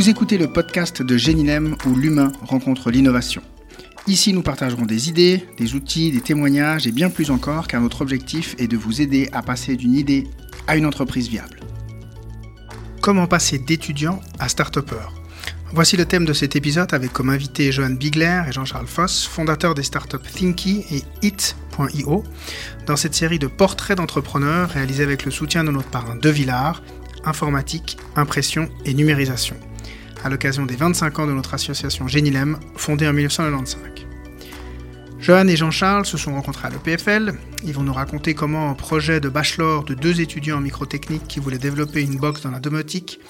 Vous écoutez le podcast de Génilem où l'humain rencontre l'innovation. Ici, nous partagerons des idées, des outils, des témoignages et bien plus encore car notre objectif est de vous aider à passer d'une idée à une entreprise viable. Comment passer d'étudiant à start-upper? Voici le thème de cet épisode avec comme invité Johan Bigler et Jean-Charles Foss, fondateurs des startups Thinky et It.io, dans cette série de portraits d'entrepreneurs réalisés avec le soutien de notre parrain De Villard, informatique, impression et numérisation, à l'occasion des 25 ans de notre association Génilem, fondée en 1995. Johan et Jean-Charles se sont rencontrés à l'EPFL. Ils vont nous raconter comment un projet de bachelor de deux étudiants en microtechnique qui voulaient développer une box dans la domotique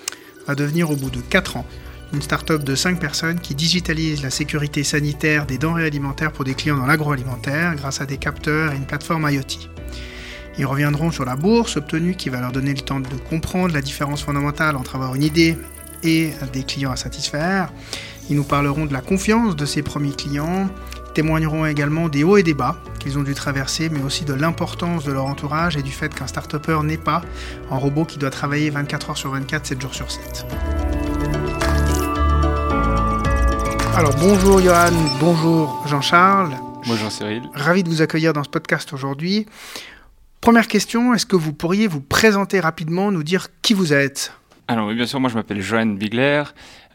va devenir au bout de 4 ans une start-up de 5 personnes qui digitalise la sécurité sanitaire des denrées alimentaires pour des clients dans l'agroalimentaire grâce à des capteurs et une plateforme IoT. Ils reviendront sur la bourse obtenue qui va leur donner le temps de comprendre la différence fondamentale entre avoir une idée et des clients à satisfaire. Ils nous parleront de la confiance de ces premiers clients, témoigneront également des hauts et des bas qu'ils ont dû traverser, mais aussi de l'importance de leur entourage et du fait qu'un start-upper n'est pas un robot qui doit travailler 24 heures sur 24, 7 jours sur 7. Alors bonjour Johan, bonjour Jean-Charles. Bonjour Cyril. Ravi de vous accueillir dans ce podcast aujourd'hui. Première question, est-ce que vous pourriez vous présenter rapidement, nous dire qui vous êtes? Alors oui, bien sûr, moi je m'appelle Johan Bigler,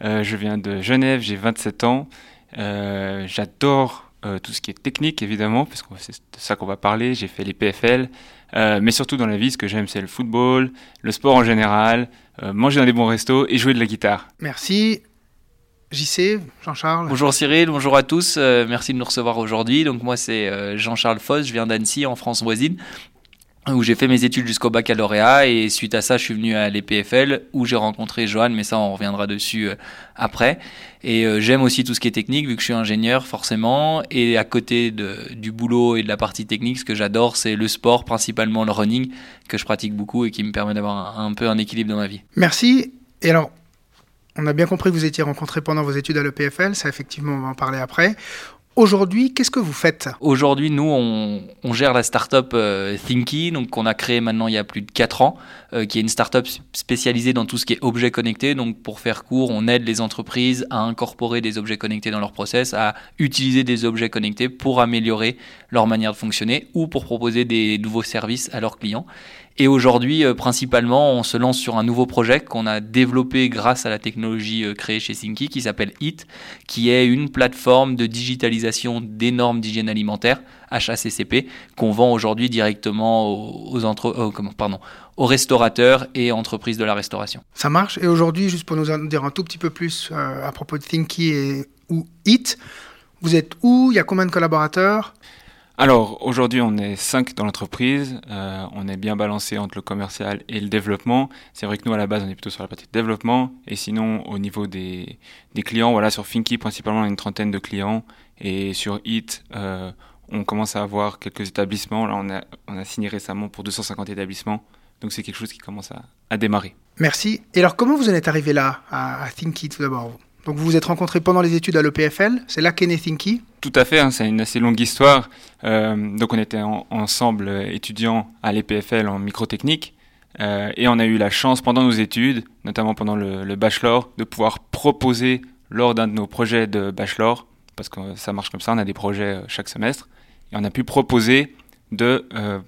euh, je viens de Genève, j'ai 27 ans. Euh, j'adore euh, tout ce qui est technique évidemment, parce que c'est de ça qu'on va parler. J'ai fait les PFL, mais surtout dans la vie, ce que j'aime c'est le football, le sport en général, manger dans des bons restos et jouer de la guitare. Merci. JC, Jean-Charles. Bonjour Cyril, bonjour à tous. merci de nous recevoir aujourd'hui. Donc moi c'est Jean-Charles Foss, je viens d'Annecy en France voisine où j'ai fait mes études jusqu'au baccalauréat et suite à ça je suis venu à l'EPFL où j'ai rencontré Johan mais ça on reviendra dessus euh, après et euh, j'aime aussi tout ce qui est technique vu que je suis ingénieur forcément et à côté du boulot et de la partie technique ce que j'adore c'est le sport principalement le running que je pratique beaucoup et qui me permet d'avoir un, peu un équilibre dans ma vie. Merci et alors on a bien compris que vous étiez rencontrés pendant vos études à l'EPFL, ça effectivement on va en parler après. Aujourd'hui, qu'est-ce que vous faites? Aujourd'hui, nous, on, gère la startup euh, Thinky, donc qu'on a créée maintenant il y a plus de 4 ans, euh, qui est une startup spécialisée dans tout ce qui est objets connectés. Donc, pour faire court, on aide les entreprises à incorporer des objets connectés dans leur process, à utiliser des objets connectés pour améliorer leur manière de fonctionner ou pour proposer des nouveaux services à leurs clients. Et aujourd'hui, euh, principalement, on se lance sur un nouveau projet qu'on a développé grâce à la technologie euh, créée chez Thinky qui s'appelle HIT, qui est une plateforme de digitalisation des normes d'hygiène alimentaire, HACCP, qu'on vend aujourd'hui directement aux, entre, pardon, aux restaurateurs et entreprises de la restauration. Ça marche. Et aujourd'hui, juste pour nous en dire un tout petit peu plus euh, à propos de Thinky et ou HIT, vous êtes où? Il y a combien de collaborateurs? Alors aujourd'hui on est 5 dans l'entreprise, euh, on est bien balancé entre le commercial et le développement. C'est vrai que nous à la base on est plutôt sur la partie développement et sinon au niveau des, des clients, voilà sur Finky principalement on a une trentaine de clients et sur Hit euh, on commence à avoir quelques établissements. Là on a, on a signé récemment pour 250 établissements donc c'est quelque chose qui commence à, à, démarrer. Merci. Et alors comment vous en êtes arrivé là à, à Thinky tout d'abord donc vous vous êtes rencontrés pendant les études à l'EPFL, c'est là qu'est né Thinky. Tout à fait, hein, c'est une assez longue histoire. Euh, donc on était ensemble euh, étudiants à l'EPFL en microtechnique. Euh, et on a eu la chance pendant nos études, notamment pendant le, bachelor, de pouvoir proposer lors d'un de nos projets de bachelor, parce que ça marche comme ça, on a des projets euh, chaque semestre, et on a pu proposer de euh,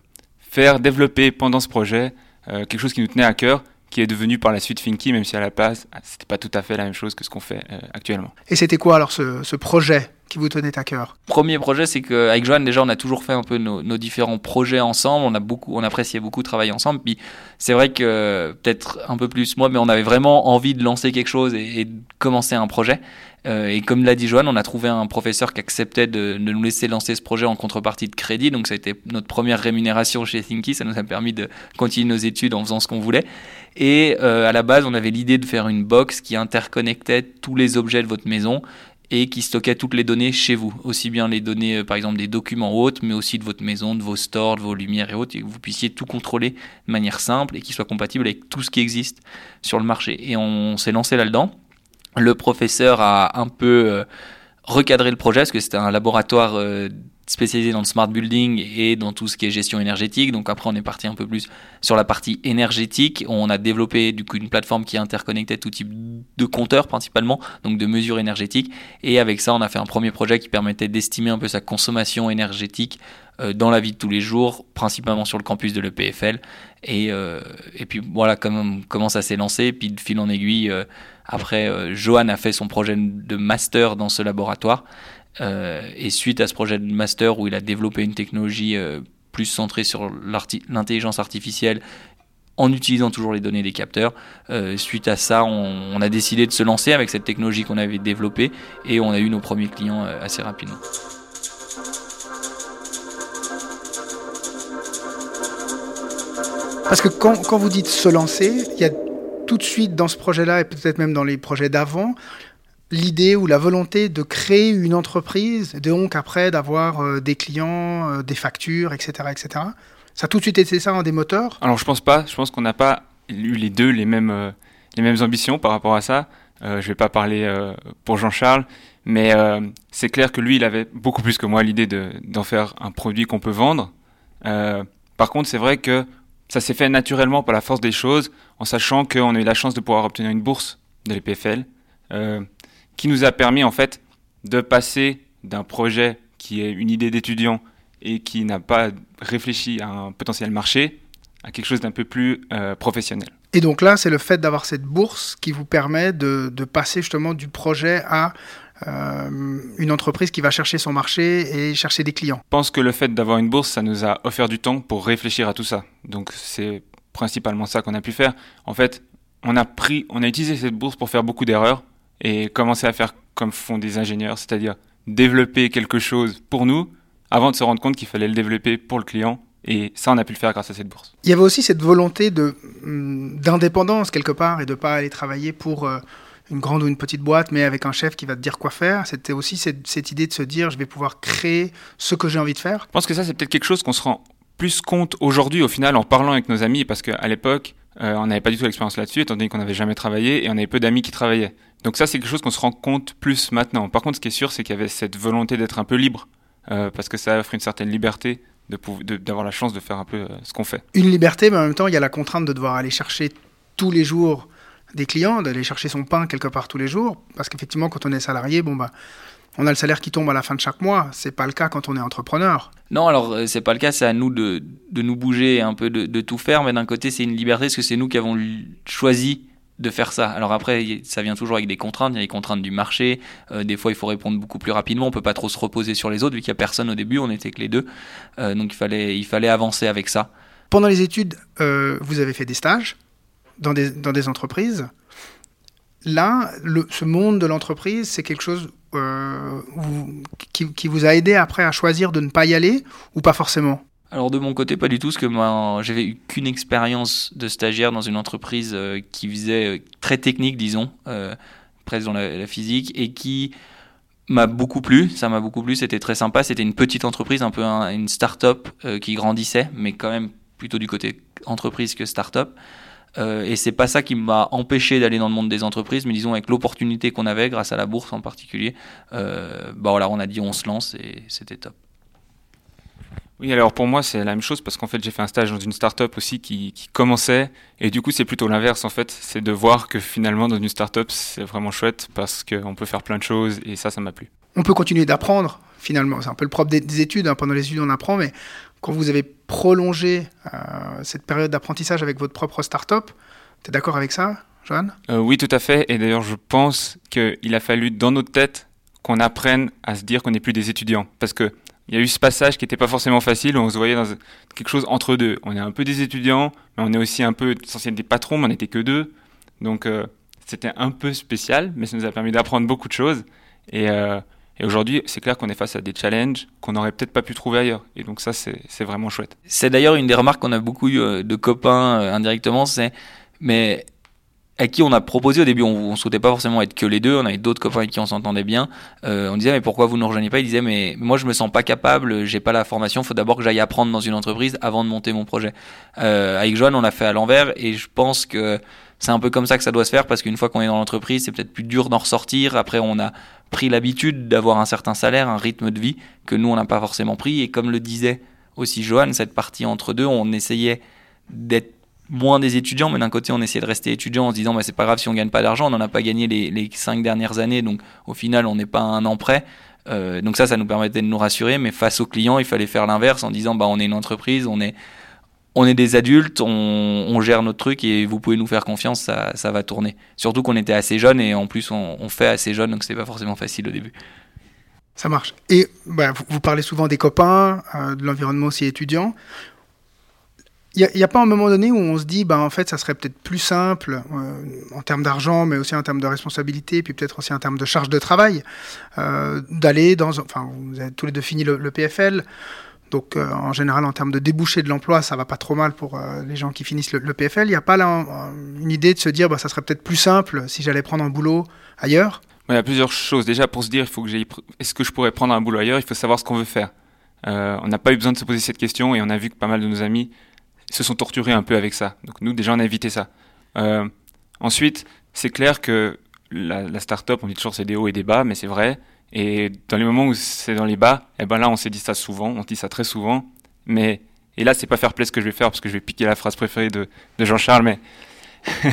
faire développer pendant ce projet quelque chose qui nous tenait à cœur, qui est devenu par la suite Finky, même si à la base, c'était pas tout à fait la même chose que ce qu'on fait euh, actuellement. Et c'était quoi alors ce, ce, projet? Qui vous tenait à cœur Premier projet, c'est qu'avec Joanne, déjà, on a toujours fait un peu nos, différents projets ensemble. On a beaucoup, on appréciait beaucoup travailler ensemble. Puis c'est vrai que peut-être un peu plus moi, mais on avait vraiment envie de lancer quelque chose et, de commencer un projet. Euh, et comme l'a dit Joanne, on a trouvé un professeur qui acceptait de, de, nous laisser lancer ce projet en contrepartie de crédit. Donc ça a été notre première rémunération chez Thinky. Ça nous a permis de continuer nos études en faisant ce qu'on voulait. Et euh, à la base, on avait l'idée de faire une box qui interconnectait tous les objets de votre maison et qui stockait toutes les données chez vous, aussi bien les données, euh, par exemple, des documents hautes, mais aussi de votre maison, de vos stores, de vos lumières et autres, et que vous puissiez tout contrôler de manière simple et qui soit compatible avec tout ce qui existe sur le marché. Et on s'est lancé là-dedans. Le professeur a un peu euh, recadré le projet, parce que c'était un laboratoire euh, spécialisé dans le smart building et dans tout ce qui est gestion énergétique. Donc après, on est parti un peu plus sur la partie énergétique. On a développé du coup une plateforme qui interconnectait tout type de compteurs principalement, donc de mesures énergétiques. Et avec ça, on a fait un premier projet qui permettait d'estimer un peu sa consommation énergétique euh, dans la vie de tous les jours, principalement sur le campus de l'EPFL. Et, euh, et puis voilà comment, comment ça s'est lancé. Puis de fil en aiguille, euh, après, Johan a fait son projet de master dans ce laboratoire. Euh, et suite à ce projet de master où il a développé une technologie euh, plus centrée sur l'intelligence artificielle en utilisant toujours les données des capteurs. Euh, suite à ça, on, a décidé de se lancer avec cette technologie qu'on avait développée et on a eu nos premiers clients assez rapidement. Parce que quand, quand, vous dites se lancer, il y a tout de suite dans ce projet-là et peut-être même dans les projets d'avant, l'idée ou la volonté de créer une entreprise, donc après d'avoir euh, des clients, euh, des factures, etc., etc. Ça a tout de suite été ça un des moteurs? Alors je pense pas. Je pense qu'on n'a pas eu les deux les mêmes euh, les mêmes ambitions par rapport à ça. je vais pas parler pour Jean-Charles, mais c'est clair que lui, il avait beaucoup plus que moi l'idée d'en faire un produit qu'on peut vendre. par contre, c'est vrai que ça s'est fait naturellement par la force des choses, en sachant qu'on a eu la chance de pouvoir obtenir une bourse de l'EPFL qui nous a permis en fait de passer d'un projet qui est une idée d'étudiant et qui n'a pas réfléchi à un potentiel marché à quelque chose d'un peu plus euh, professionnel. Et donc là, c'est le fait d'avoir cette bourse qui vous permet de, passer justement du projet à euh, une entreprise qui va chercher son marché et chercher des clients. Je pense que le fait d'avoir une bourse, ça nous a offert du temps pour réfléchir à tout ça. Donc c'est principalement ça qu'on a pu faire. En fait, on a pris, on a utilisé cette bourse pour faire beaucoup d'erreurs et commencer à faire comme font des ingénieurs, c'est-à-dire développer quelque chose pour nous avant de se rendre compte qu'il fallait le développer pour le client. Et ça, on a pu le faire grâce à cette bourse. Il y avait aussi cette volonté de, hum, d'indépendance quelque part et de ne pas aller travailler pour euh, une grande ou une petite boîte, mais avec un chef qui va te dire quoi faire. C'était aussi cette, cette idée de se dire, je vais pouvoir créer ce que j'ai envie de faire. Je pense que ça, c'est peut-être quelque chose qu'on se rend plus compte aujourd'hui, au final, en parlant avec nos amis, parce qu'à l'époque, euh, on n'avait pas du tout l'expérience là-dessus, étant donné qu'on n'avait jamais travaillé et on avait peu d'amis qui travaillaient. Donc ça, c'est quelque chose qu'on se rend compte plus maintenant. Par contre, ce qui est sûr, c'est qu'il y avait cette volonté d'être un peu libre, euh, parce que ça offre une certaine liberté d'avoir la chance de faire un peu euh, ce qu'on fait. Une liberté, mais en même temps, il y a la contrainte de devoir aller chercher tous les jours des clients, d'aller chercher son pain quelque part tous les jours, parce qu'effectivement, quand on est salarié, bon bah, on a le salaire qui tombe à la fin de chaque mois. C'est pas le cas quand on est entrepreneur. Non, alors euh, c'est pas le cas. C'est à nous de, de, nous bouger un peu, de, de tout faire. Mais d'un côté, c'est une liberté parce que c'est nous qui avons choisi de faire ça. Alors après, ça vient toujours avec des contraintes. Il y a les contraintes du marché. Euh, des fois, il faut répondre beaucoup plus rapidement. On peut pas trop se reposer sur les autres vu qu'il y a personne au début. On était que les deux. Euh, donc il fallait, il fallait avancer avec ça. Pendant les études, euh, vous avez fait des stages dans des, dans des entreprises. Là, le, ce monde de l'entreprise, c'est quelque chose qui, qui vous a aidé après à choisir de ne pas y aller ou pas forcément alors de mon côté, pas du tout, parce que moi, j'avais eu qu'une expérience de stagiaire dans une entreprise euh, qui faisait euh, très technique, disons, euh, presque dans la, physique, et qui m'a beaucoup plu. Ça m'a beaucoup plu, c'était très sympa. C'était une petite entreprise, un peu une start-up qui grandissait, mais quand même plutôt du côté entreprise que start-up. Et c'est pas ça qui m'a empêché d'aller dans le monde des entreprises, mais disons avec l'opportunité qu'on avait, grâce à la bourse en particulier, bah voilà, on a dit on se lance et c'était top. Oui, alors pour moi, c'est la même chose parce qu'en fait, j'ai fait un stage dans une start-up aussi qui, qui commençait. Et du coup, c'est plutôt l'inverse en fait. C'est de voir que finalement, dans une start-up, c'est vraiment chouette parce qu'on peut faire plein de choses et ça, ça m'a plu. On peut continuer d'apprendre finalement. C'est un peu le propre des, études. Hein. Pendant les études, on apprend, mais quand vous avez prolongé euh, cette période d'apprentissage avec votre propre start-up, tu es d'accord avec ça, Johan? Euh, Oui, tout à fait. Et d'ailleurs, je pense qu'il a fallu dans notre tête qu'on apprenne à se dire qu'on n'est plus des étudiants. Parce que il y a eu ce passage qui n'était pas forcément facile, on se voyait dans quelque chose entre deux. On est un peu des étudiants, mais on est aussi un peu être des patrons, mais on n'était que deux. Donc euh, c'était un peu spécial, mais ça nous a permis d'apprendre beaucoup de choses. Et, et aujourd'hui, c'est clair qu'on est face à des challenges qu'on n'aurait peut-être pas pu trouver ailleurs. Et donc ça, c'est vraiment chouette. C'est d'ailleurs une des remarques qu'on a beaucoup eu euh, de copains indirectement, c'est mais à qui on a proposé au début, on, on souhaitait pas forcément être que les deux, on avait d'autres copains avec qui on s'entendait bien. Euh, on disait mais pourquoi vous ne rejoignez pas? Il disait mais moi je me sens pas capable, j'ai pas la formation, faut d'abord que j'aille apprendre dans une entreprise avant de monter mon projet. Euh, avec Joanne on l'a fait à l'envers et je pense que c'est un peu comme ça que ça doit se faire parce qu'une fois qu'on est dans l'entreprise, c'est peut-être plus dur d'en ressortir. Après, on a pris l'habitude d'avoir un certain salaire, un rythme de vie que nous on n'a pas forcément pris. Et comme le disait aussi Johan, cette partie entre deux, on essayait d'être moins des étudiants, mais d'un côté, on essayait de rester étudiant en se disant, bah, c'est pas grave si on gagne pas d'argent, on n'en a pas gagné les, cinq dernières années, donc au final, on n'est pas un an près. Euh, donc ça, ça nous permettait de nous rassurer, mais face aux clients, il fallait faire l'inverse en disant, bah, on est une entreprise, on est, on est des adultes, on, gère notre truc et vous pouvez nous faire confiance, ça, va tourner. Surtout qu'on était assez jeunes et en plus, on, fait assez jeune, donc c'est pas forcément facile au début. Ça marche. Et bah, vous, parlez souvent des copains, euh, de l'environnement aussi étudiant. Il n'y a, pas un moment donné où on se dit, bah, en fait, ça serait peut-être plus simple euh, en termes d'argent, mais aussi en termes de responsabilité, puis peut-être aussi en termes de charge de travail, euh, d'aller dans. Enfin, vous avez tous les deux fini le PFL. Donc, euh, en général, en termes de débouché de l'emploi, ça va pas trop mal pour euh, les gens qui finissent le, PFL. Il n'y a pas là un, une idée de se dire, bah, ça serait peut-être plus simple si j'allais prendre un boulot ailleurs? Il y a plusieurs choses. Déjà, pour se dire, il faut que. Est-ce que je pourrais prendre un boulot ailleurs? Il faut savoir ce qu'on veut faire. Euh, on n'a pas eu besoin de se poser cette question et on a vu que pas mal de nos amis se sont torturés un peu avec ça. Donc nous, déjà, on a évité ça. Euh, ensuite, c'est clair que la, la start-up, on dit toujours c'est des hauts et des bas, mais c'est vrai. Et dans les moments où c'est dans les bas, eh ben là, on s'est dit ça souvent, on dit ça très souvent. Mais et là, c'est pas faire plaisir ce que je vais faire parce que je vais piquer la phrase préférée de, de Jean-Charles, mais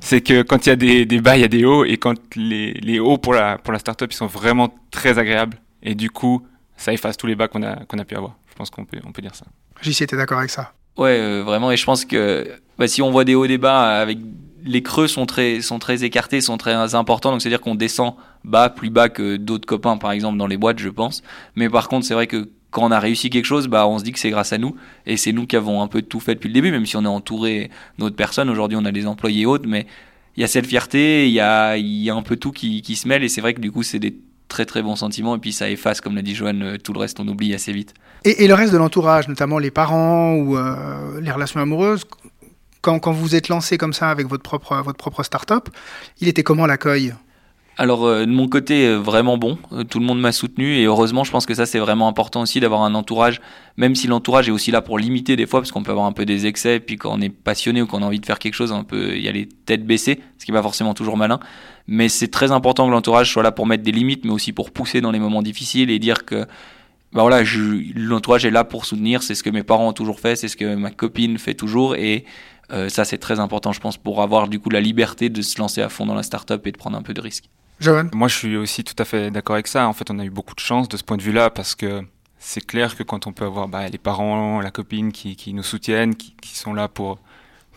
c'est que quand il y a des, des, bas, il y a des hauts, et quand les, les hauts pour la pour la start-up, ils sont vraiment très agréables. Et du coup, ça efface tous les bas qu'on a qu'on a pu avoir. Je pense qu'on peut on peut dire ça. JC, t'es d'accord avec ça? Ouais, euh, vraiment. Et je pense que bah, si on voit des hauts, des bas, avec les creux sont très, sont très écartés, sont très importants. Donc c'est-à-dire qu'on descend bas, plus bas que d'autres copains, par exemple, dans les boîtes, je pense. Mais par contre, c'est vrai que quand on a réussi quelque chose, bah, on se dit que c'est grâce à nous. Et c'est nous qui avons un peu tout fait depuis le début, même si on est entouré d'autres personnes. Aujourd'hui, on a des employés autres, mais il y a cette fierté, il y a, y a un peu tout qui, qui se mêle. Et c'est vrai que du coup, c'est des très très bons sentiments. Et puis ça efface, comme l'a dit Joanne, tout le reste, on oublie assez vite. Et, et le reste de l'entourage, notamment les parents ou euh, les relations amoureuses, quand, quand, vous êtes lancé comme ça avec votre propre, votre propre start-up, il était comment l'accueil? Alors euh, de mon côté euh, vraiment bon, tout le monde m'a soutenu et heureusement je pense que ça c'est vraiment important aussi d'avoir un entourage, même si l'entourage est aussi là pour limiter des fois parce qu'on peut avoir un peu des excès, puis quand on est passionné ou qu'on a envie de faire quelque chose, on peut y aller tête baissée, ce qui n'est pas forcément toujours malin, mais c'est très important que l'entourage soit là pour mettre des limites, mais aussi pour pousser dans les moments difficiles et dire que bah voilà, l'entourage est là pour soutenir, c'est ce que mes parents ont toujours fait, c'est ce que ma copine fait toujours et euh, ça, c'est très important, je pense, pour avoir du coup la liberté de se lancer à fond dans la startup et de prendre un peu de risques. Johan Moi, je suis aussi tout à fait d'accord avec ça. En fait, on a eu beaucoup de chance de ce point de vue-là parce que c'est clair que quand on peut avoir bah, les parents, la copine qui, qui nous soutiennent, qui, qui, sont là pour.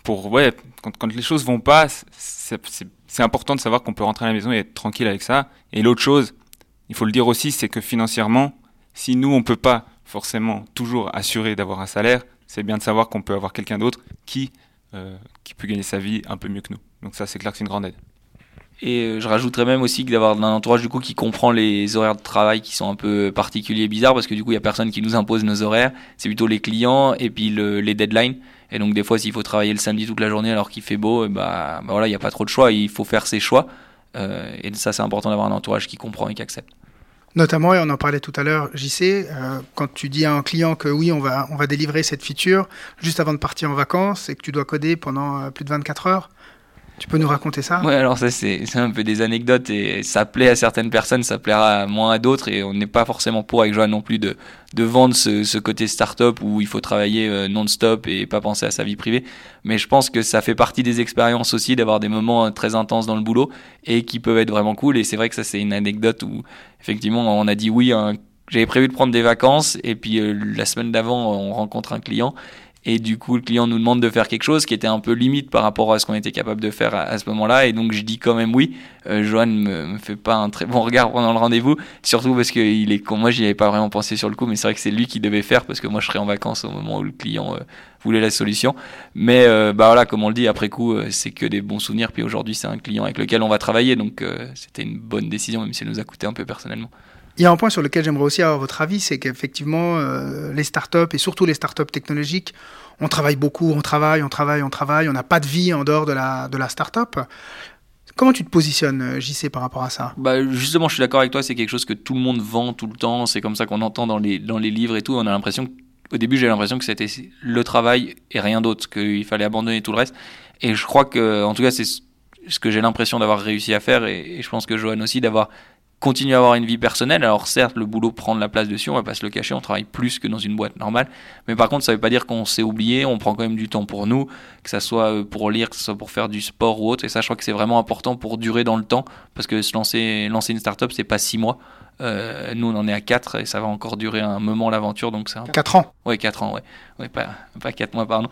pour ouais, quand, quand les choses vont pas, c'est important de savoir qu'on peut rentrer à la maison et être tranquille avec ça. Et l'autre chose, il faut le dire aussi, c'est que financièrement, si nous, on peut pas forcément toujours assurer d'avoir un salaire, c'est bien de savoir qu'on peut avoir quelqu'un d'autre qui qui peut gagner sa vie un peu mieux que nous. Donc ça, c'est clair que c'est une grande aide. Et je rajouterais même aussi que d'avoir un entourage du coup qui comprend les horaires de travail qui sont un peu particuliers et bizarres parce que du coup il y a personne qui nous impose nos horaires, c'est plutôt les clients et puis le, les deadlines. Et donc des fois s'il faut travailler le samedi toute la journée alors qu'il fait beau, et bah, bah, voilà il n'y a pas trop de choix, il faut faire ses choix. Euh, et ça c'est important d'avoir un entourage qui comprend et qui accepte. Notamment, et on en parlait tout à l'heure, JC, euh, quand tu dis à un client que oui, on va, on va délivrer cette feature juste avant de partir en vacances et que tu dois coder pendant euh, plus de 24 heures, tu peux nous raconter ça? Ouais, alors ça, c'est un peu des anecdotes et ça plaît à certaines personnes, ça plaira moins à d'autres et on n'est pas forcément pour avec Joanne non plus de, vendre ce, côté start-up où il faut travailler euh, non-stop et pas penser à sa vie privée. Mais je pense que ça fait partie des expériences aussi d'avoir des moments très intenses dans le boulot et qui peuvent être vraiment cool. Et c'est vrai que ça, c'est une anecdote où effectivement on a dit oui, j'avais prévu de prendre des vacances et puis euh, la semaine d'avant on rencontre un client et du coup le client nous demande de faire quelque chose qui était un peu limite par rapport à ce qu'on était capable de faire à, ce moment-là. Et donc je dis quand même oui. Euh, Johan me, me fait pas un très bon regard pendant le rendez-vous. Surtout parce que il est moi j'y avais pas vraiment pensé sur le coup mais c'est vrai que c'est lui qui devait faire parce que moi je serais en vacances au moment où le client euh, voulait la solution. Mais euh, bah voilà comme on le dit après coup c'est que des bons souvenirs. Puis aujourd'hui c'est un client avec lequel on va travailler. Donc c'était une bonne décision même si elle nous a coûté un peu personnellement il y a un point sur lequel j'aimerais aussi avoir votre avis, c'est qu'effectivement, euh, les startups et surtout les startups technologiques, on travaille beaucoup, on travaille, on travaille, on travaille, on n'a pas de vie en dehors de la, startup. Comment tu te positionnes, JC, par rapport à ça? Bah Justement, je suis d'accord avec toi, c'est quelque chose que tout le monde vend tout le temps, c'est comme ça qu'on entend dans les, dans les livres et tout. On a l'impression, au début, j'ai l'impression que c'était le travail et rien d'autre, qu'il fallait abandonner tout le reste. Et je crois que, en tout cas, c'est ce que j'ai l'impression d'avoir réussi à faire, et, et je pense que Johan aussi, d'avoir continuer à avoir une vie personnelle. Alors certes, le boulot prend de la place dessus, on va pas se le cacher, on travaille plus que dans une boîte normale. Mais par contre, ça veut pas dire qu'on s'est oublié, on prend quand même du temps pour nous, que ça soit euh, pour lire, que ce soit pour faire du sport ou autre. Et ça, je crois que c'est vraiment important pour durer dans le temps, parce que se lancer, lancer une startup, c'est pas six mois. Euh, nous, on en est à 4 et ça va encore durer un moment l'aventure. Donc c'est 4 ans Oui, 4 ans, ouais. ouais pas, pas 4 mois, pardon.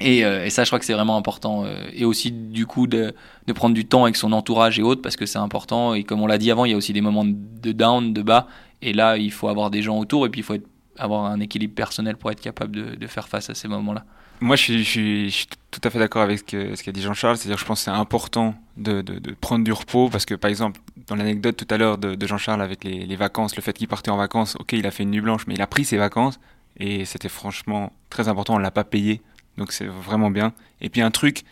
Et, euh, et, ça, je crois que c'est vraiment important. Euh, et aussi, du coup, de, prendre du temps avec son entourage et autres, parce que c'est important. Et comme on l'a dit avant, il y a aussi des moments de down, de bas. Et là, il faut avoir des gens autour, et puis il faut avoir un équilibre personnel pour être capable de, faire face à ces moments-là. Moi, je suis, tout à fait d'accord avec ce qu'a dit Jean-Charles. C'est-à-dire, je pense que c'est important de, prendre du repos, parce que, par exemple, dans l'anecdote tout à l'heure de, Jean-Charles avec les, les, vacances, le fait qu'il partait en vacances, ok, il a fait une nuit blanche, mais il a pris ses vacances, et c'était franchement très important. On l'a pas payé donc c'est vraiment bien. Et puis un truc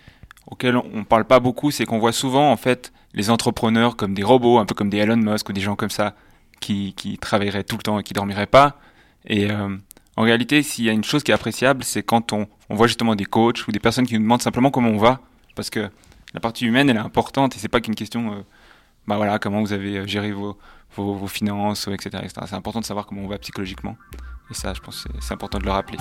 auquel on parle pas beaucoup, c'est qu'on voit souvent en fait les entrepreneurs comme des robots, un peu comme des Elon Musk ou des gens comme ça, qui, qui travailleraient tout le temps et qui dormiraient pas. Et euh, en réalité, s'il y a une chose qui est appréciable, c'est quand on, on voit justement des coachs ou des personnes qui nous demandent simplement comment on va, parce que la partie humaine, elle est importante et c'est pas qu'une question, euh, bah voilà, comment vous avez euh, géré vos, vos, vos finances, etc. etc. C'est important de savoir comment on va psychologiquement. Et ça, je pense, c'est important de le rappeler.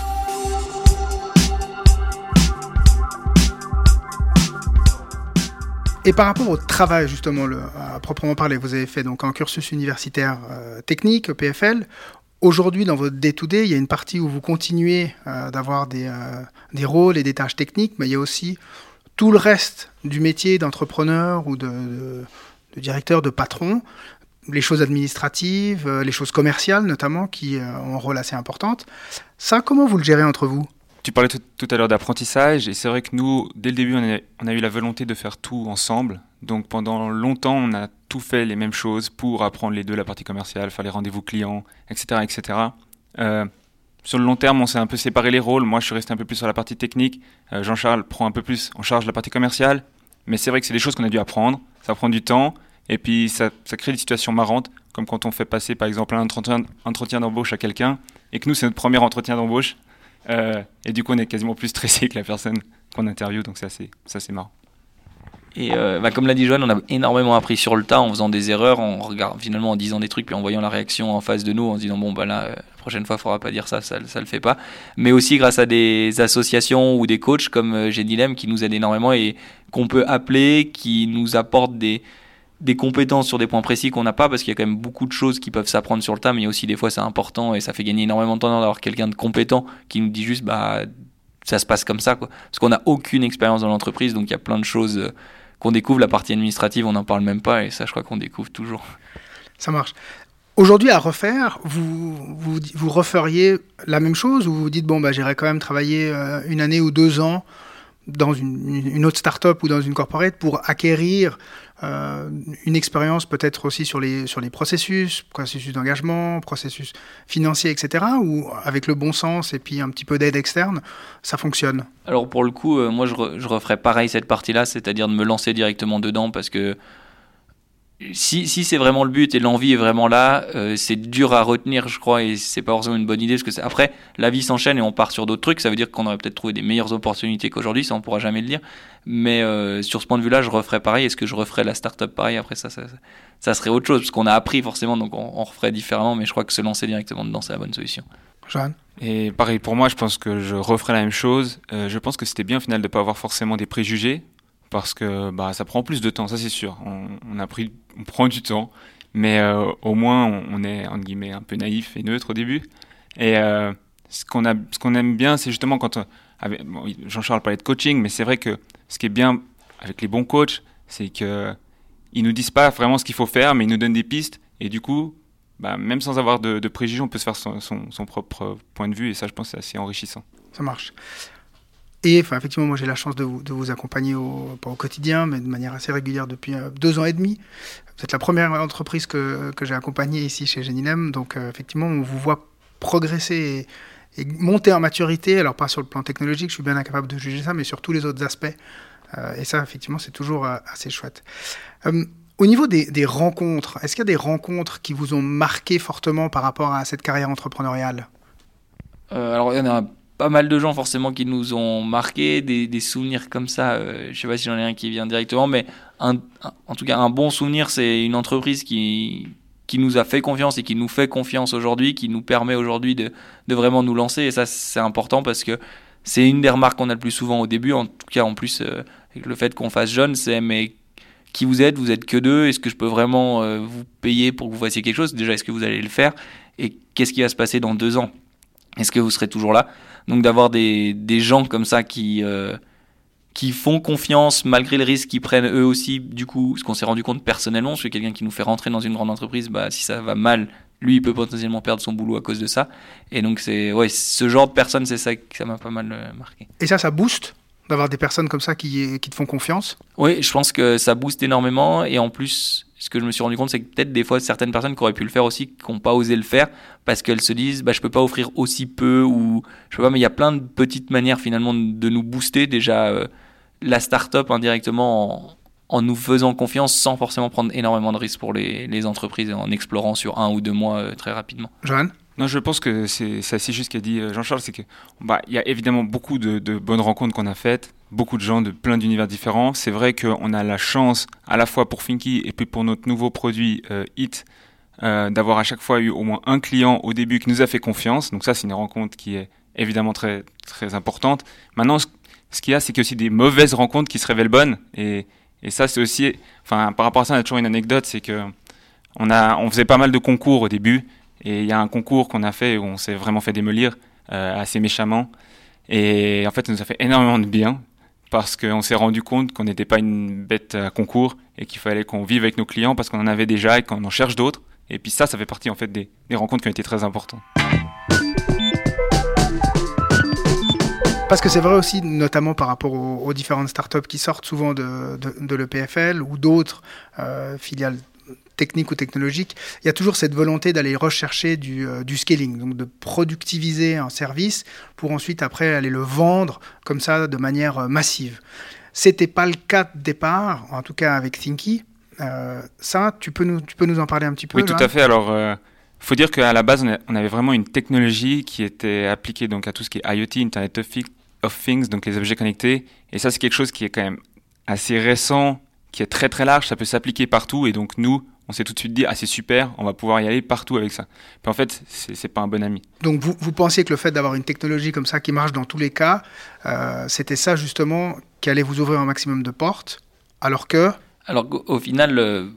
Et par rapport au travail, justement, à proprement parler, vous avez fait donc un cursus universitaire euh, technique, PFL. Aujourd'hui, dans votre day-to-day, il y a une partie où vous continuez euh, d'avoir des, euh, des, rôles et des tâches techniques, mais il y a aussi tout le reste du métier d'entrepreneur ou de, de, de, directeur, de patron, les choses administratives, les choses commerciales notamment, qui ont un rôle assez important. Ça, comment vous le gérez entre vous? Tu parlais tout, à l'heure d'apprentissage, et c'est vrai que nous, dès le début, on a, eu la volonté de faire tout ensemble. Donc pendant longtemps, on a tout fait les mêmes choses pour apprendre les deux, la partie commerciale, faire les rendez-vous clients, etc. etc. Euh, sur le long terme, on s'est un peu séparé les rôles. Moi, je suis resté un peu plus sur la partie technique. Euh, Jean-Charles prend un peu plus en charge la partie commerciale. Mais c'est vrai que c'est des choses qu'on a dû apprendre. Ça prend du temps. Et puis, ça, crée des situations marrantes, comme quand on fait passer, par exemple, un entretien d'embauche à quelqu'un, et que nous, c'est notre premier entretien d'embauche. Euh, et du coup, on est quasiment plus stressé que la personne qu'on interviewe, donc ça c'est marrant. Et euh, bah, comme l'a dit Joanne, on a énormément appris sur le tas en faisant des erreurs, en regard, finalement en disant des trucs, puis en voyant la réaction en face de nous, en se disant bon bah là, euh, la prochaine fois, il faudra pas dire ça, ça, ça le fait pas. Mais aussi grâce à des associations ou des coachs comme euh, Génilem qui nous aident énormément et qu'on peut appeler, qui nous apportent des, des compétences sur des points précis qu'on n'a pas parce qu'il y a quand même beaucoup de choses qui peuvent s'apprendre sur le tas mais il y a aussi des fois c'est important et ça fait gagner énormément de temps d'avoir quelqu'un de compétent qui nous dit juste bah ça se passe comme ça quoi. Parce qu'on n'a aucune expérience dans l'entreprise donc il y a plein de choses euh, qu'on découvre. La partie administrative on n'en parle même pas et ça je crois qu'on découvre toujours. Ça marche. Aujourd'hui, à refaire, vous, vous, vous, referiez la même chose ou vous dites, bon, bah, j'irai quand même travailler euh, une année ou deux ans dans une, autre start-up ou dans une corporate pour acquérir euh, une expérience peut-être aussi sur les, sur les processus, processus d'engagement, processus financier, etc. Ou avec le bon sens et puis un petit peu d'aide externe, ça fonctionne? Alors pour le coup, euh, moi je, re, je referais pareil cette partie-là, c'est-à-dire de me lancer directement dedans parce que si, si c'est vraiment le but et l'envie est vraiment là, euh, c'est dur à retenir, je crois, et c'est pas forcément une bonne idée parce que après la vie s'enchaîne et on part sur d'autres trucs. Ça veut dire qu'on aurait peut-être trouvé des meilleures opportunités qu'aujourd'hui, ça on pourra jamais le dire. Mais euh, sur ce point de vue-là, je referais pareil. Est-ce que je referais la start-up pareil? Après ça, ça, ça, serait autre chose parce qu'on a appris forcément, donc on, on, referait différemment. Mais je crois que se lancer directement dedans, c'est la bonne solution. Jeanne Et pareil pour moi, je pense que je referais la même chose. Euh, je pense que c'était bien au final de pas avoir forcément des préjugés parce que bah, ça prend plus de temps, ça c'est sûr. On, a pris, on prend du temps, mais euh, au moins on, est entre guillemets un peu naïf et neutre au début. Et euh, ce qu'on a, aime bien, c'est justement quand bon, Jean-Charles parlait de coaching, mais c'est vrai que ce qui est bien avec les bons coachs, c'est que ils nous disent pas vraiment ce qu'il faut faire, mais ils nous donnent des pistes. Et du coup, bah, même sans avoir de, préjugés, on peut se faire son, son propre point de vue. Et ça, je pense, c'est assez enrichissant. Ça marche. Et enfin, effectivement, moi j'ai la chance de vous, accompagner au, quotidien, mais de manière assez régulière depuis euh, deux ans et demi. Vous êtes la première entreprise que, que j'ai accompagnée ici chez Genilem. Donc euh, effectivement, on vous voit progresser et, monter en maturité. Alors pas sur le plan technologique, je suis bien incapable de juger ça, mais sur tous les autres aspects. Euh, et ça, effectivement, c'est toujours assez chouette. Au niveau des, des rencontres, est-ce qu'il y a des rencontres qui vous ont marqué fortement par rapport à cette carrière entrepreneuriale? Alors il y en a pas mal de gens forcément qui nous ont marqué, des, souvenirs comme ça. Euh, je sais pas si j'en ai un qui vient directement, mais en tout cas un bon souvenir, c'est une entreprise qui nous a fait confiance et qui nous fait confiance aujourd'hui, qui nous permet aujourd'hui de, de vraiment nous lancer. Et ça, c'est important parce que c'est une des remarques qu'on a le plus souvent au début. En tout cas, en plus, euh, avec le fait qu'on fasse jeune, c'est mais qui vous êtes? Vous êtes que deux. Est-ce que je peux vraiment euh, vous payer pour que vous fassiez quelque chose? Déjà, est-ce que vous allez le faire? Et qu'est-ce qui va se passer dans deux ans? Est-ce que vous serez toujours là? Donc d'avoir des, des, gens comme ça qui, euh, qui font confiance malgré le risque qu'ils prennent eux aussi, du coup, ce qu'on s'est rendu compte personnellement, je suis quelqu'un qui nous fait rentrer dans une grande entreprise, bah, si ça va mal, lui, il peut potentiellement perdre son boulot à cause de ça. Et donc, c'est ouais, ce genre de personnes, c'est ça que ça m'a pas mal euh, marqué. Et ça, ça booste d'avoir des personnes comme ça qui, qui te font confiance? Oui, je pense que ça booste énormément. Et en plus, ce que je me suis rendu compte, c'est que peut-être des fois, certaines personnes qui auraient pu le faire aussi, qui n'ont pas osé le faire, parce qu'elles se disent, bah, je peux pas offrir aussi peu, ou je sais pas, mais il y a plein de petites manières finalement de nous booster. Déjà, euh, la start-up indirectement en, nous faisant confiance sans forcément prendre énormément de risques pour les, entreprises en explorant sur un ou deux mois euh, très rapidement. Johan? Non, je pense que c'est assez juste ce qu'a dit euh, Jean-Charles, c'est que bah y a évidemment beaucoup de, de bonnes rencontres qu'on a faites, beaucoup de gens de plein d'univers différents. C'est vrai qu'on a la chance, à la fois pour Finky et puis pour notre nouveau produit euh, Hit, euh, d'avoir à chaque fois eu au moins un client au début qui nous a fait confiance. Donc ça, c'est une rencontre qui est évidemment très très importante. Maintenant, ce, qu'il y a, c'est qu'il y a aussi des mauvaises rencontres qui se révèlent bonnes. Et, et ça, c'est aussi, enfin, par rapport à ça, on a toujours une anecdote, c'est que on a, on faisait pas mal de concours au début. Et il y a un concours qu'on a fait où on s'est vraiment fait démolir euh, assez méchamment. Et en fait, ça nous a fait énormément de bien parce qu'on s'est rendu compte qu'on n'était pas une bête à concours et qu'il fallait qu'on vive avec nos clients parce qu'on en avait déjà et qu'on en cherche d'autres. Et puis ça, ça fait partie en fait des, des rencontres qui ont été très importantes. Parce que c'est vrai aussi, notamment par rapport aux, différentes startups qui sortent souvent de, de, l'EPFL ou d'autres euh, filiales technique ou technologique, il y a toujours cette volonté d'aller rechercher du, euh, du, scaling, donc de productiviser un service pour ensuite après aller le vendre comme ça de manière euh, massive. C'était pas le cas de départ, en tout cas avec Thinky. Euh, ça, tu peux, nous, tu peux nous en parler un petit peu Oui, tout à fait. Alors, il faut dire qu'à la base, on avait vraiment une technologie qui était appliquée donc à tout ce qui est IoT, Internet of Things, donc les objets connectés. Et ça, c'est quelque chose qui est quand même assez récent, qui est très très large. Ça peut s'appliquer partout. Et donc, nous, on s'est tout de suite dit ah c'est super, on va pouvoir y aller partout avec ça. Puis en fait, c'est pas un bon ami. Donc vous, vous pensiez que le fait d'avoir une technologie comme ça qui marche dans tous les cas, euh, c'était ça justement qui allait vous ouvrir un maximum de portes, alors que Alors au final, euh,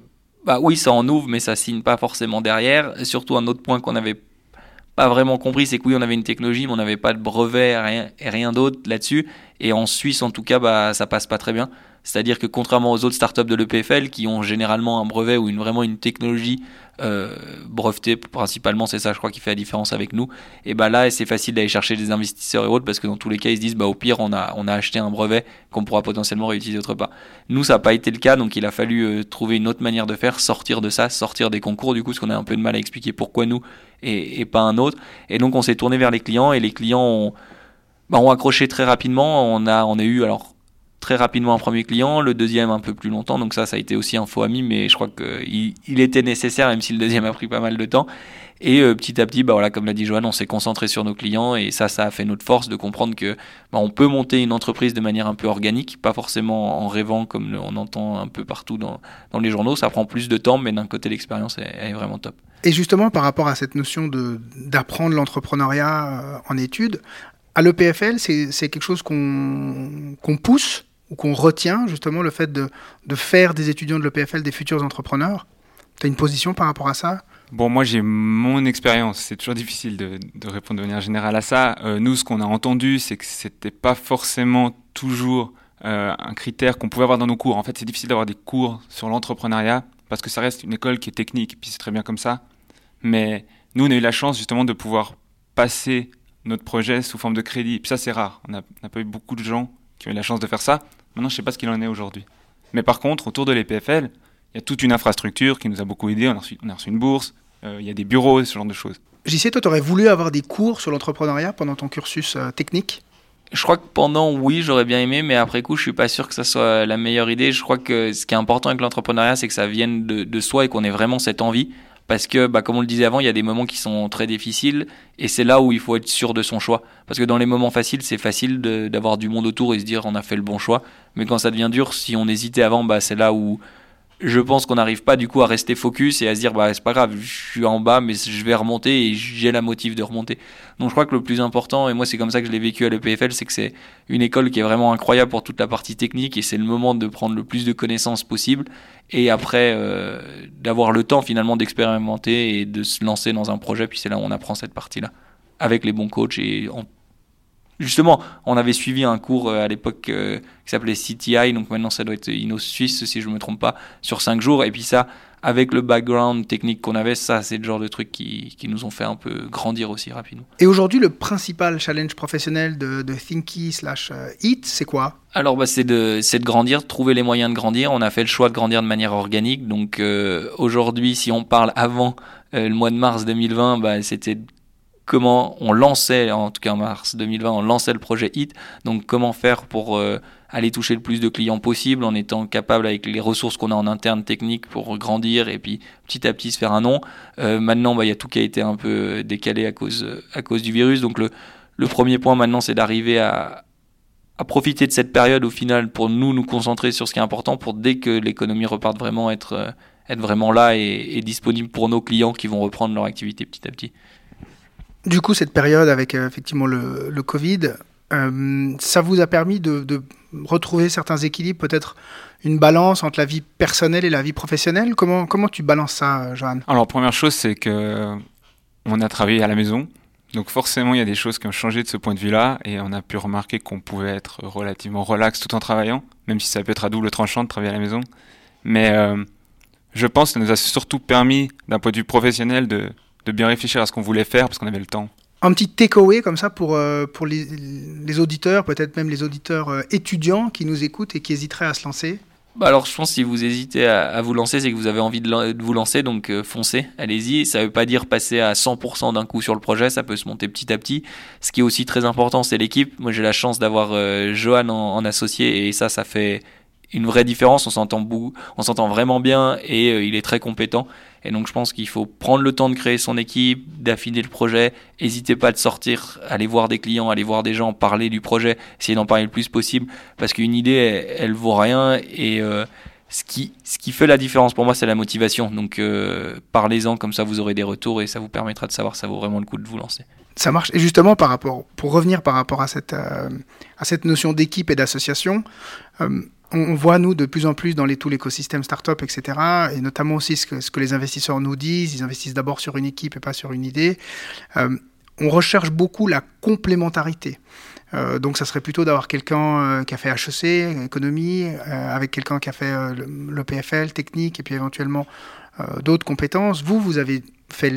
bah oui, ça en ouvre, mais ça signe pas forcément derrière. Et surtout un autre point qu'on avait pas vraiment compris, c'est que oui, on avait une technologie, mais on n'avait pas de brevet rien, et rien d'autre là-dessus. Et en Suisse, en tout cas, bah ça passe pas très bien. C'est-à-dire que contrairement aux autres startups de l'EPFL qui ont généralement un brevet ou une, vraiment une technologie euh, brevetée, principalement c'est ça je crois qui fait la différence avec nous, et bah là c'est facile d'aller chercher des investisseurs et autres parce que dans tous les cas ils se disent bah au pire on a, on a acheté un brevet qu'on pourra potentiellement réutiliser autre part. Nous ça n'a pas été le cas donc il a fallu euh, trouver une autre manière de faire, sortir de ça, sortir des concours du coup parce qu'on a un peu de mal à expliquer pourquoi nous et, et pas un autre. Et donc on s'est tourné vers les clients et les clients ont, bah, ont accroché très rapidement. On a, on a eu alors très rapidement un premier client, le deuxième un peu plus longtemps, donc ça, ça a été aussi un faux ami, mais je crois qu'il il était nécessaire, même si le deuxième a pris pas mal de temps. Et euh, petit à petit, bah voilà, comme l'a dit Joanne, on s'est concentré sur nos clients et ça, ça a fait notre force de comprendre que bah, on peut monter une entreprise de manière un peu organique, pas forcément en rêvant comme on entend un peu partout dans, dans les journaux. Ça prend plus de temps, mais d'un côté, l'expérience est, vraiment top. Et justement, par rapport à cette notion d'apprendre l'entrepreneuriat euh, en études, à l'EPFL, c'est quelque chose qu'on qu'on pousse ou qu'on retient justement le fait de, de faire des étudiants de l'EPFL des futurs entrepreneurs Tu as une position par rapport à ça? Bon, moi j'ai mon expérience. C'est toujours difficile de, de, répondre de manière générale à ça. Euh, nous, ce qu'on a entendu, c'est que c'était pas forcément toujours euh, un critère qu'on pouvait avoir dans nos cours. En fait, c'est difficile d'avoir des cours sur l'entrepreneuriat parce que ça reste une école qui est technique, puis c'est très bien comme ça. Mais nous, on a eu la chance justement de pouvoir passer notre projet sous forme de crédit. Puis ça, c'est rare. On n'a pas eu beaucoup de gens qui ont eu la chance de faire ça. Maintenant, je ne sais pas ce qu'il en est aujourd'hui. Mais par contre, autour de l'EPFL, il y a toute une infrastructure qui nous a beaucoup aidé. On a reçu, on a reçu une bourse, euh, il y a des bureaux, ce genre de choses. JC, toi, tu aurais voulu avoir des cours sur l'entrepreneuriat pendant ton cursus euh, technique? Je crois que pendant, oui, j'aurais bien aimé, mais après coup, je suis pas sûr que ça soit la meilleure idée. Je crois que ce qui est important avec l'entrepreneuriat, c'est que ça vienne de, de soi et qu'on ait vraiment cette envie parce que, bah, comme on le disait avant, il y a des moments qui sont très difficiles et c'est là où il faut être sûr de son choix. Parce que dans les moments faciles, c'est facile d'avoir du monde autour et se dire on a fait le bon choix. Mais quand ça devient dur, si on hésitait avant, bah, c'est là où je pense qu'on n'arrive pas du coup à rester focus et à se dire bah c'est pas grave, je suis en bas mais je vais remonter et j'ai la motive de remonter. Donc je crois que le plus important et moi c'est comme ça que je l'ai vécu à l'EPFL, c'est que c'est une école qui est vraiment incroyable pour toute la partie technique et c'est le moment de prendre le plus de connaissances possible et après euh, d'avoir le temps finalement d'expérimenter et de se lancer dans un projet puis c'est là où on apprend cette partie-là avec les bons coachs et en Justement, on avait suivi un cours euh, à l'époque euh, qui s'appelait CTI, donc maintenant ça doit être Inno Suisse si je ne me trompe pas, sur 5 jours. Et puis ça, avec le background technique qu'on avait, ça c'est le genre de trucs qui, qui, nous ont fait un peu grandir aussi rapidement. Et aujourd'hui, le principal challenge professionnel de, de Thinky slash euh, Eat, c'est quoi? Alors bah, c'est de, de grandir, de trouver les moyens de grandir. On a fait le choix de grandir de manière organique. Donc aujourd'hui, si on parle avant le mois de mars 2020, bah, c'était comment on lançait, en tout cas en mars 2020, on lançait le projet HIT. Donc comment faire pour euh, aller toucher le plus de clients possible en étant capable avec les ressources qu'on a en interne technique pour grandir et puis petit à petit se faire un nom. Euh, maintenant, bah, il y a tout qui a été un peu décalé à cause, du virus. Donc le, premier point maintenant, c'est d'arriver à, profiter de cette période au final pour nous nous concentrer sur ce qui est important pour dès que l'économie reparte vraiment être, euh, vraiment là et disponible pour nos clients qui vont reprendre leur activité petit à petit. Du coup, cette période avec euh, effectivement le, Covid, euh, ça vous a permis de, retrouver certains équilibres, peut-être une balance entre la vie personnelle et la vie professionnelle? Comment, comment tu balances ça, Johan? Alors, première chose, c'est que on a travaillé à la maison. Donc forcément, il y a des choses qui ont changé de ce point de vue-là, et on a pu remarquer qu'on pouvait être relativement relax tout en travaillant, même si ça peut être à double tranchant de travailler à la maison. Mais euh, je pense que ça nous a surtout permis, d'un point de vue professionnel, de, de bien réfléchir à ce qu'on voulait faire parce qu'on avait le temps. Un petit takeaway comme ça pour, euh, pour les, les auditeurs, peut-être même les auditeurs euh, étudiants qui nous écoutent et qui hésiteraient à se lancer bah alors je pense que si vous hésitez à, à vous lancer, c'est que vous avez envie de, de vous lancer, donc euh, foncez, allez-y. Ça ne veut pas dire passer à 100% d'un coup sur le projet, ça peut se monter petit à petit. Ce qui est aussi très important, c'est l'équipe. Moi j'ai la chance d'avoir euh, Johan en, en, associé et ça, ça fait une vraie différence. On s'entend on s'entend vraiment bien et euh, il est très compétent. Et donc je pense qu'il faut prendre le temps de créer son équipe, d'affiner le projet. N'hésitez pas de sortir, aller voir des clients, aller voir des gens, parler du projet, essayer d'en parler le plus possible, parce qu'une idée, elle, elle, vaut rien. Et euh, ce, qui, ce qui fait la différence pour moi, c'est la motivation. Donc euh, parlez-en, comme ça vous aurez des retours et ça vous permettra de savoir ça vaut vraiment le coup de vous lancer. Ça marche. Et justement, par rapport, pour revenir par rapport à cette, à cette notion d'équipe et d'association, on voit, nous, de plus en plus dans les, tout l'écosystème startup, etc., et notamment aussi ce que, les investisseurs nous disent, ils investissent d'abord sur une équipe et pas sur une idée, euh, on recherche beaucoup la complémentarité. Euh, donc ça serait plutôt d'avoir quelqu'un euh, qui a fait HEC, économie, avec quelqu'un qui a fait le, PFL, technique, et puis éventuellement d'autres compétences. Vous, vous avez fait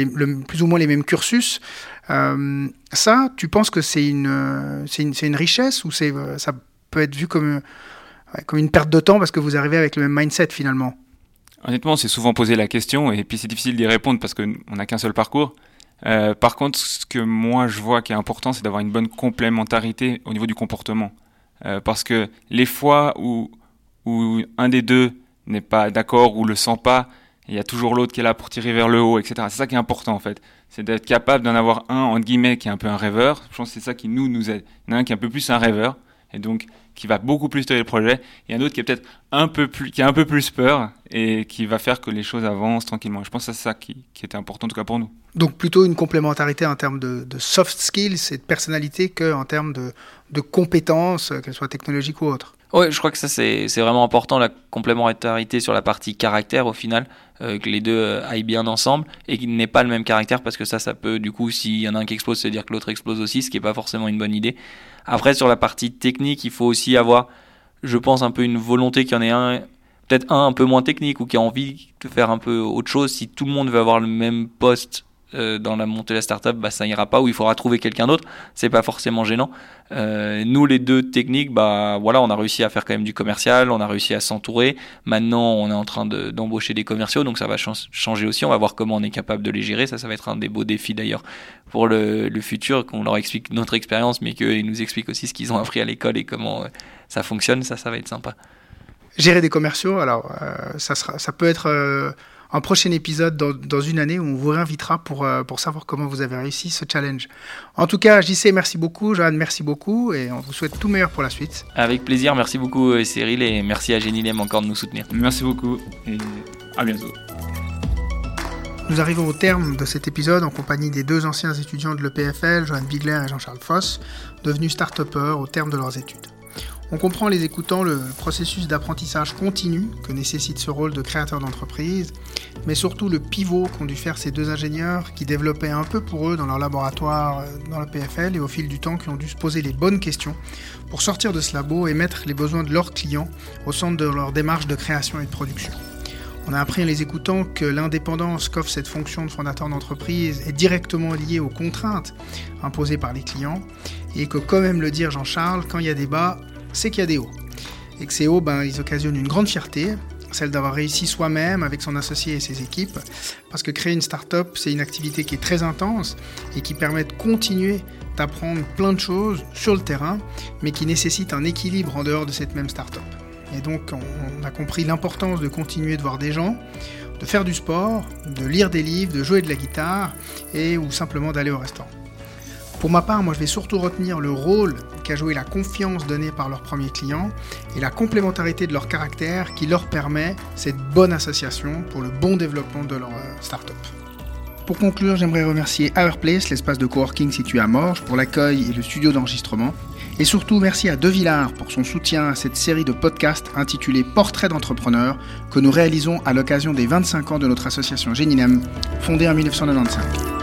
plus ou moins les mêmes cursus. ça, tu penses que c'est une, une, une, richesse ou ça peut être vu comme comme une perte de temps parce que vous arrivez avec le même mindset finalement Honnêtement, on s'est souvent posé la question et puis c'est difficile d'y répondre parce qu'on n'a qu'un seul parcours. Euh, par contre, ce que moi je vois qui est important, c'est d'avoir une bonne complémentarité au niveau du comportement. Euh, parce que les fois où, où un des deux n'est pas d'accord ou le sent pas, il y a toujours l'autre qui est là pour tirer vers le haut, etc. C'est ça qui est important en fait. C'est d'être capable d'en avoir un, entre guillemets, qui est un peu un rêveur. Je pense que c'est ça qui nous, nous aide. Il y en a un qui est un peu plus un rêveur. Et donc, qui va beaucoup plus tirer le projet, et un autre qui est peut-être un peu plus, qui a un peu plus peur et qui va faire que les choses avancent tranquillement. Je pense que c'est ça qui, qui, était important en tout cas pour nous. Donc plutôt une complémentarité en termes de, de soft skills et de personnalité qu'en termes de, de compétences, qu'elles soient technologiques ou autres. Oui, je crois que ça c'est vraiment important, la complémentarité sur la partie caractère au final, euh, que les deux euh, aillent bien ensemble et qu'il n'ait pas le même caractère parce que ça, ça peut du coup, s'il y en a un qui explose, c'est dire que l'autre explose aussi, ce qui n'est pas forcément une bonne idée. Après, sur la partie technique, il faut aussi avoir, je pense, un peu une volonté qu'il y en ait un, peut-être un un peu moins technique ou qui a envie de faire un peu autre chose. Si tout le monde veut avoir le même poste euh, dans la montée de la startup, bah, ça ira pas, ou il faudra trouver quelqu'un d'autre. C'est pas forcément gênant. Euh, nous, les deux techniques, bah, voilà, on a réussi à faire quand même du commercial, on a réussi à s'entourer. Maintenant, on est en train d'embaucher de, des commerciaux, donc ça va ch changer aussi. On va voir comment on est capable de les gérer. Ça, ça va être un des beaux défis d'ailleurs pour le, futur, qu'on leur explique notre expérience, mais qu'ils nous expliquent aussi ce qu'ils ont appris à l'école et comment euh, ça fonctionne. Ça, ça va être sympa. Gérer des commerciaux, alors, ça peut être un prochain épisode dans, une année où on vous réinvitera pour, euh, pour savoir comment vous avez réussi ce challenge. En tout cas, JC, merci beaucoup. Joanne, merci beaucoup. Et on vous souhaite tout meilleur pour la suite. Avec plaisir. Merci beaucoup, euh, Cyril. Et merci à Génilem encore de nous soutenir. Merci beaucoup. Et à bientôt. Nous arrivons au terme de cet épisode en compagnie des deux anciens étudiants de l'EPFL, Joanne Bigler et Jean-Charles Foss, devenus start au terme de leurs études. On comprend en les écoutant le processus d'apprentissage continu que nécessite ce rôle de créateur d'entreprise, mais surtout le pivot qu'ont dû faire ces deux ingénieurs qui développaient un peu pour eux dans leur laboratoire euh, dans le PFL et au fil du temps qui ont dû se poser les bonnes questions pour sortir de ce labo et mettre les besoins de leurs clients au centre de leur démarche de création et de production. On a appris en les écoutant que l'indépendance qu'offre cette fonction de fondateur d'entreprise est directement liée aux contraintes imposées par les clients et que, comme aime le dire Jean-Charles, quand il y a des bas, c'est qu'il y a des hauts. Et que ces hauts, ben, ils occasionnent une grande fierté, celle d'avoir réussi soi-même avec son associé et ses équipes, parce que créer une start-up, c'est une activité qui est très intense et qui permet de continuer d'apprendre plein de choses sur le terrain, mais qui nécessite un équilibre en dehors de cette même start-up. Et donc, on a compris l'importance de continuer de voir des gens, de faire du sport, de lire des livres, de jouer de la guitare, et ou simplement d'aller au restaurant. Pour ma part, moi je vais surtout retenir le rôle qu'a joué la confiance donnée par leurs premiers clients et la complémentarité de leur caractère qui leur permet cette bonne association pour le bon développement de leur euh, startup. Pour conclure, j'aimerais remercier Hourplace, l'espace de coworking situé à Morges, pour l'accueil et le studio d'enregistrement. Et surtout, merci à De Villard pour son soutien à cette série de podcasts intitulée Portrait d'entrepreneur que nous réalisons à l'occasion des 25 ans de notre association Géninem, fondée en 1995.